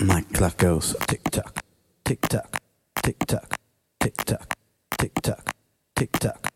My clock goes tick tock, tick tock, tick tock, tick tock, tick tock, tick tock.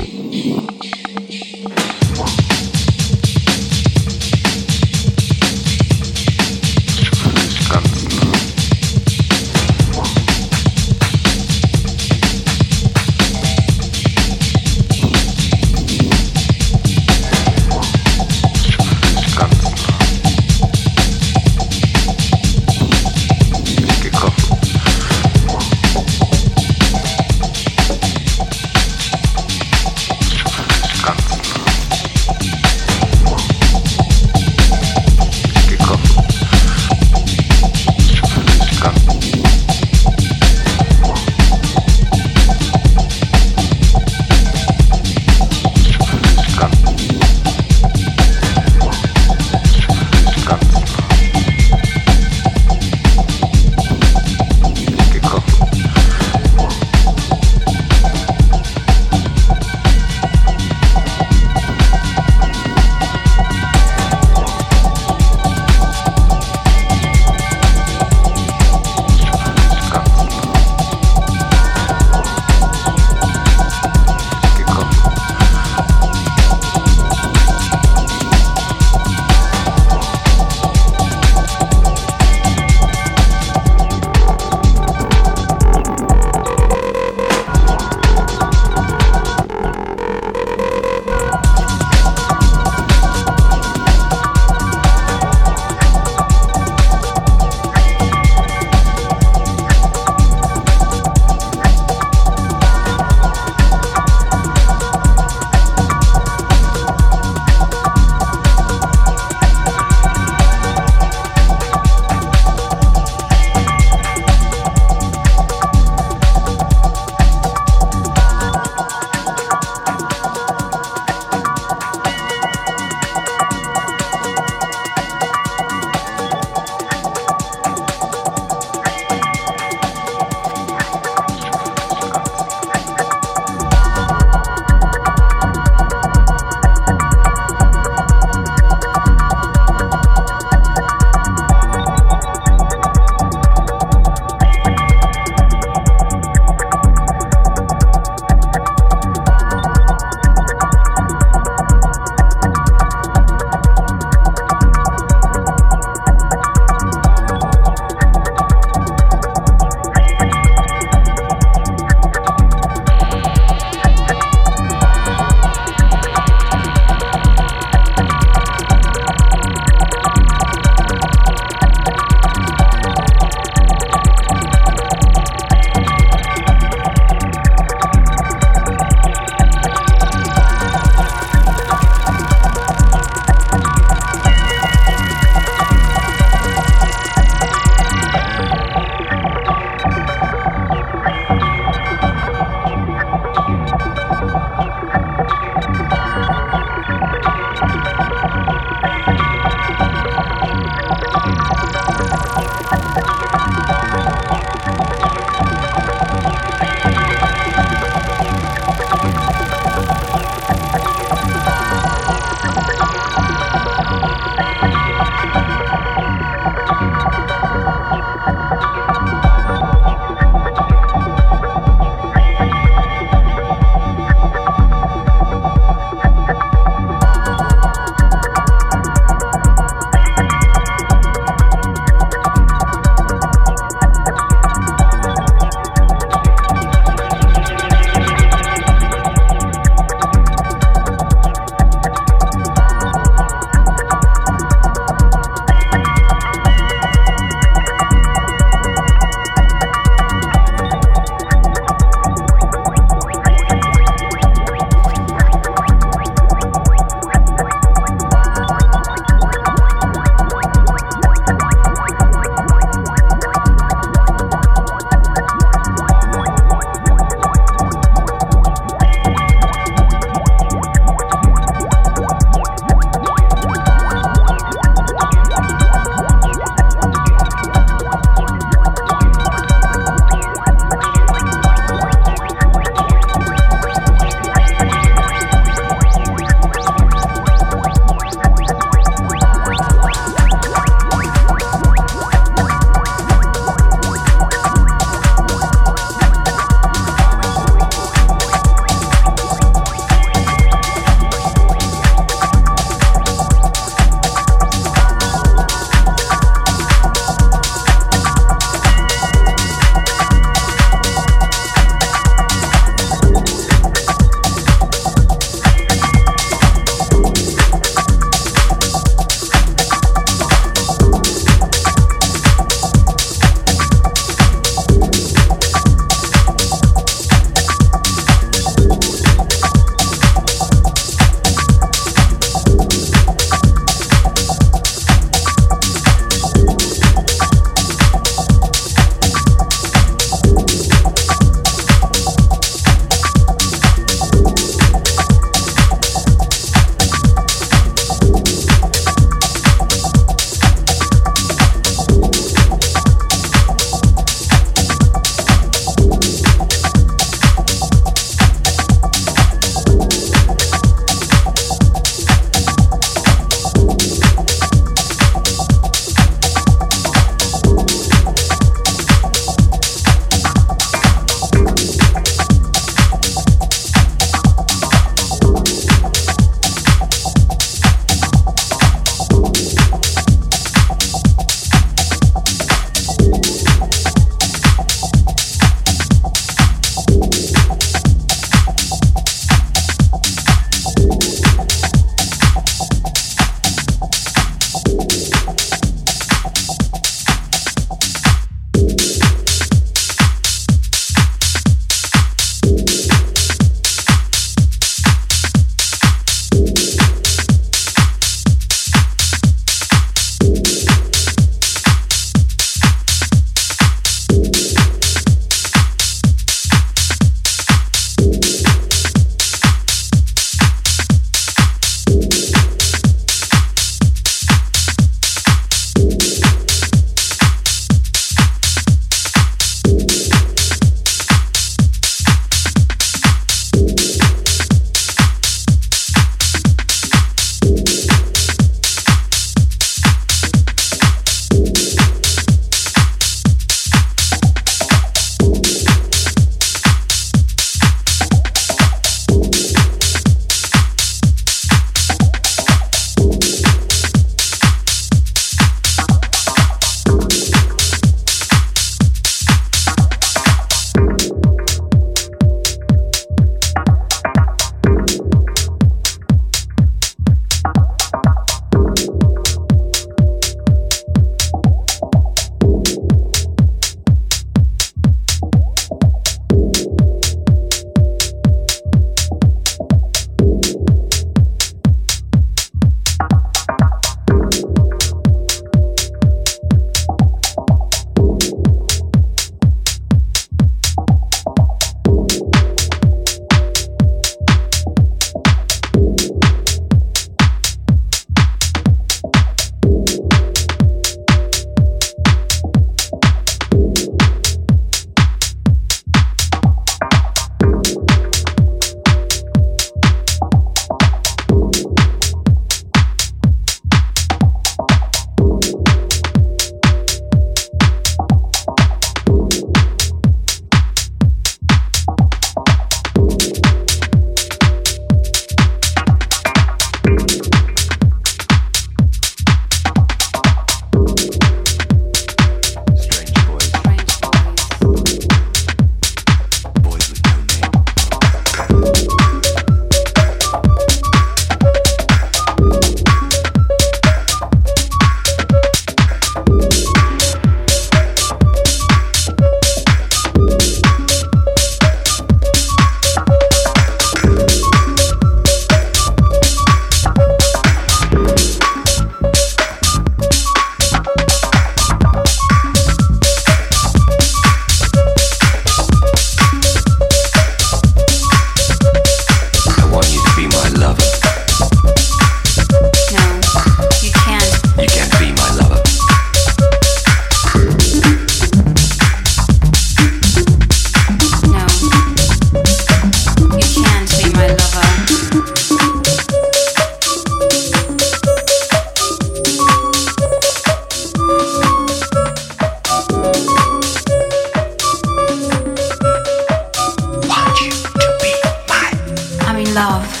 love.